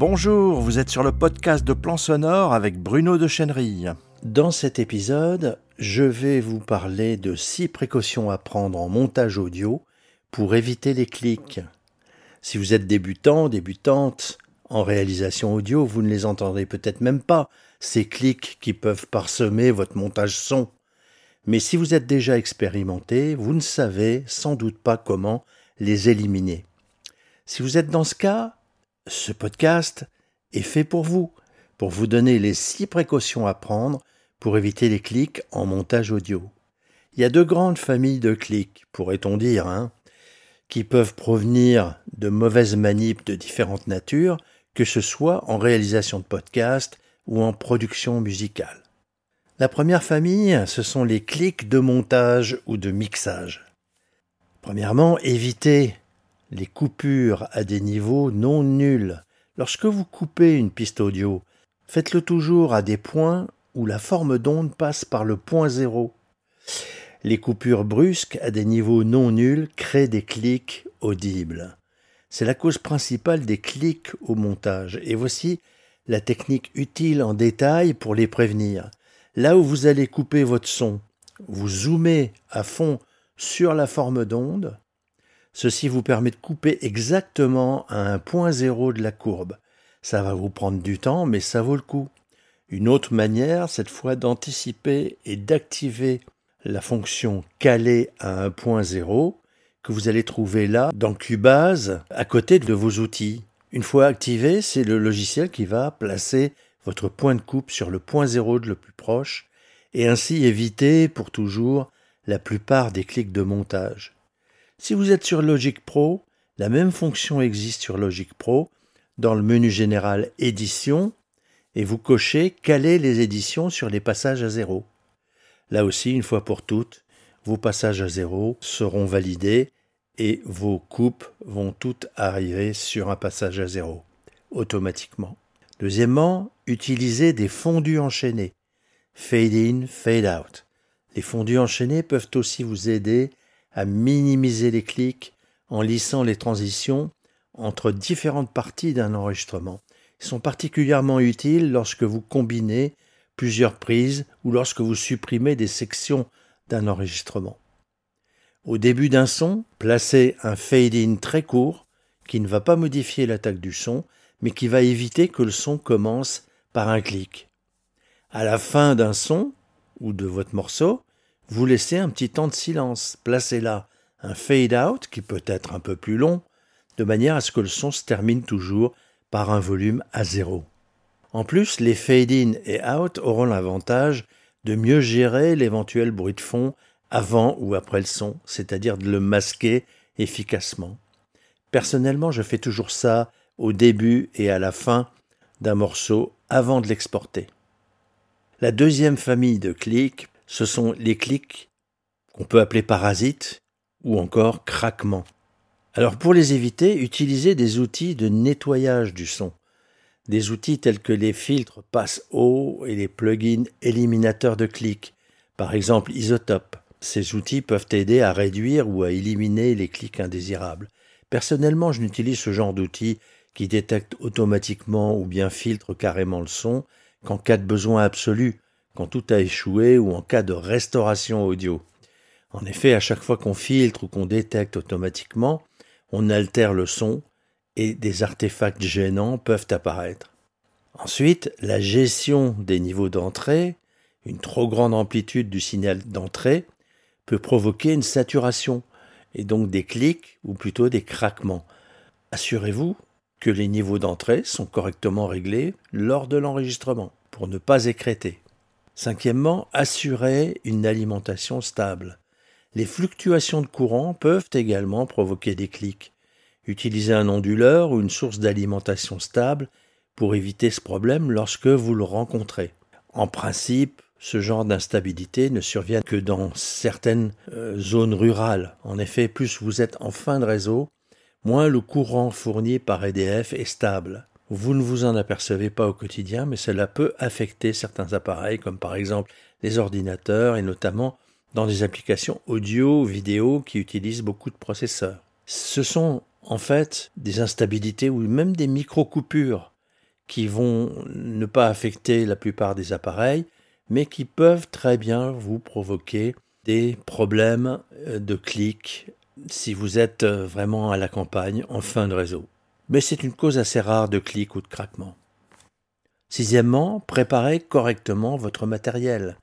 Bonjour, vous êtes sur le podcast de Plan Sonore avec Bruno de Chenerille. Dans cet épisode, je vais vous parler de six précautions à prendre en montage audio pour éviter les clics. Si vous êtes débutant, débutante en réalisation audio, vous ne les entendrez peut-être même pas, ces clics qui peuvent parsemer votre montage son. Mais si vous êtes déjà expérimenté, vous ne savez sans doute pas comment les éliminer. Si vous êtes dans ce cas, ce podcast est fait pour vous, pour vous donner les six précautions à prendre pour éviter les clics en montage audio. Il y a deux grandes familles de clics, pourrait-on dire, hein, qui peuvent provenir de mauvaises manips de différentes natures, que ce soit en réalisation de podcast ou en production musicale. La première famille, ce sont les clics de montage ou de mixage. Premièrement, évitez les coupures à des niveaux non nuls. Lorsque vous coupez une piste audio, faites-le toujours à des points où la forme d'onde passe par le point zéro. Les coupures brusques à des niveaux non nuls créent des clics audibles. C'est la cause principale des clics au montage, et voici la technique utile en détail pour les prévenir. Là où vous allez couper votre son, vous zoomez à fond sur la forme d'onde, Ceci vous permet de couper exactement à un point zéro de la courbe. Ça va vous prendre du temps, mais ça vaut le coup. Une autre manière, cette fois, d'anticiper et d'activer la fonction caler à un point zéro que vous allez trouver là dans Cubase à côté de vos outils. Une fois activé, c'est le logiciel qui va placer votre point de coupe sur le point zéro le plus proche et ainsi éviter pour toujours la plupart des clics de montage. Si vous êtes sur Logic Pro, la même fonction existe sur Logic Pro dans le menu général Édition et vous cochez Caler les éditions sur les passages à zéro. Là aussi, une fois pour toutes, vos passages à zéro seront validés et vos coupes vont toutes arriver sur un passage à zéro automatiquement. Deuxièmement, utilisez des fondus enchaînés. Fade in, fade out. Les fondus enchaînés peuvent aussi vous aider à minimiser les clics en lissant les transitions entre différentes parties d'un enregistrement. Ils sont particulièrement utiles lorsque vous combinez plusieurs prises ou lorsque vous supprimez des sections d'un enregistrement. Au début d'un son, placez un fade-in très court qui ne va pas modifier l'attaque du son, mais qui va éviter que le son commence par un clic. À la fin d'un son ou de votre morceau, vous laissez un petit temps de silence. Placez là un fade out qui peut être un peu plus long, de manière à ce que le son se termine toujours par un volume à zéro. En plus, les fade in et out auront l'avantage de mieux gérer l'éventuel bruit de fond avant ou après le son, c'est-à-dire de le masquer efficacement. Personnellement, je fais toujours ça au début et à la fin d'un morceau avant de l'exporter. La deuxième famille de clics ce sont les clics qu'on peut appeler parasites ou encore craquements. Alors pour les éviter, utilisez des outils de nettoyage du son. Des outils tels que les filtres passe-haut et les plugins éliminateurs de clics, par exemple Isotope. Ces outils peuvent aider à réduire ou à éliminer les clics indésirables. Personnellement, je n'utilise ce genre d'outils qui détectent automatiquement ou bien filtrent carrément le son qu'en cas de besoin absolu, quand tout a échoué ou en cas de restauration audio. En effet, à chaque fois qu'on filtre ou qu'on détecte automatiquement, on altère le son et des artefacts gênants peuvent apparaître. Ensuite, la gestion des niveaux d'entrée, une trop grande amplitude du signal d'entrée, peut provoquer une saturation et donc des clics ou plutôt des craquements. Assurez-vous que les niveaux d'entrée sont correctement réglés lors de l'enregistrement pour ne pas écréter. Cinquièmement, assurer une alimentation stable. Les fluctuations de courant peuvent également provoquer des clics. Utilisez un onduleur ou une source d'alimentation stable pour éviter ce problème lorsque vous le rencontrez. En principe, ce genre d'instabilité ne survient que dans certaines euh, zones rurales. En effet, plus vous êtes en fin de réseau, moins le courant fourni par EDF est stable. Vous ne vous en apercevez pas au quotidien, mais cela peut affecter certains appareils, comme par exemple les ordinateurs, et notamment dans des applications audio, vidéo qui utilisent beaucoup de processeurs. Ce sont en fait des instabilités ou même des micro-coupures qui vont ne pas affecter la plupart des appareils, mais qui peuvent très bien vous provoquer des problèmes euh, de clic si vous êtes euh, vraiment à la campagne en fin de réseau. Mais c'est une cause assez rare de clic ou de craquement. Sixièmement, préparez correctement votre matériel.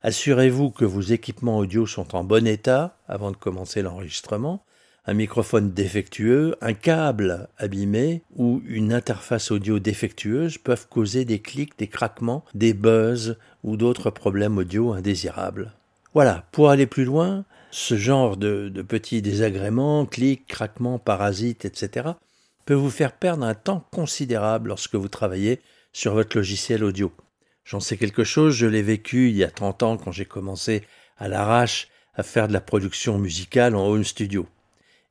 Assurez-vous que vos équipements audio sont en bon état avant de commencer l'enregistrement un microphone défectueux, un câble abîmé ou une interface audio défectueuse peuvent causer des clics, des craquements, des buzz ou d'autres problèmes audio indésirables. Voilà, pour aller plus loin, ce genre de, petits désagréments, clics, craquements, parasites, etc., peut vous faire perdre un temps considérable lorsque vous travaillez sur votre logiciel audio. J'en sais quelque chose, je l'ai vécu il y a 30 ans quand j'ai commencé à l'arrache à faire de la production musicale en home studio.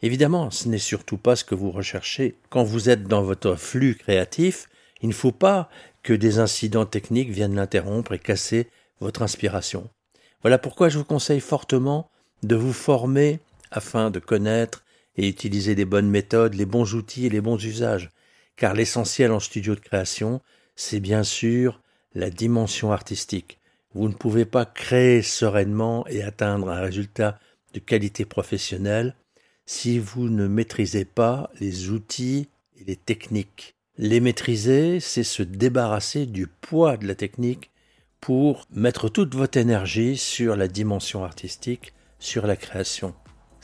Évidemment, ce n'est surtout pas ce que vous recherchez. Quand vous êtes dans votre flux créatif, il ne faut pas que des incidents techniques viennent l'interrompre et casser votre inspiration. Voilà pourquoi je vous conseille fortement de vous former afin de connaître et utiliser les bonnes méthodes, les bons outils et les bons usages. Car l'essentiel en studio de création, c'est bien sûr la dimension artistique. Vous ne pouvez pas créer sereinement et atteindre un résultat de qualité professionnelle si vous ne maîtrisez pas les outils et les techniques. Les maîtriser, c'est se débarrasser du poids de la technique pour mettre toute votre énergie sur la dimension artistique, sur la création.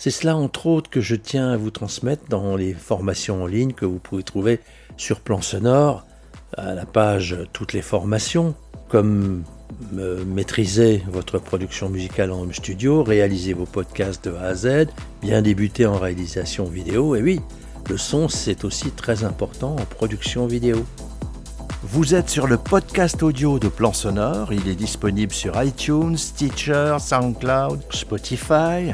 C'est cela, entre autres, que je tiens à vous transmettre dans les formations en ligne que vous pouvez trouver sur Plan Sonore, à la page Toutes les formations, comme maîtriser votre production musicale en home studio, réaliser vos podcasts de A à Z, bien débuter en réalisation vidéo, et oui, le son c'est aussi très important en production vidéo. Vous êtes sur le podcast audio de Plan Sonore, il est disponible sur iTunes, Stitcher, SoundCloud, Spotify,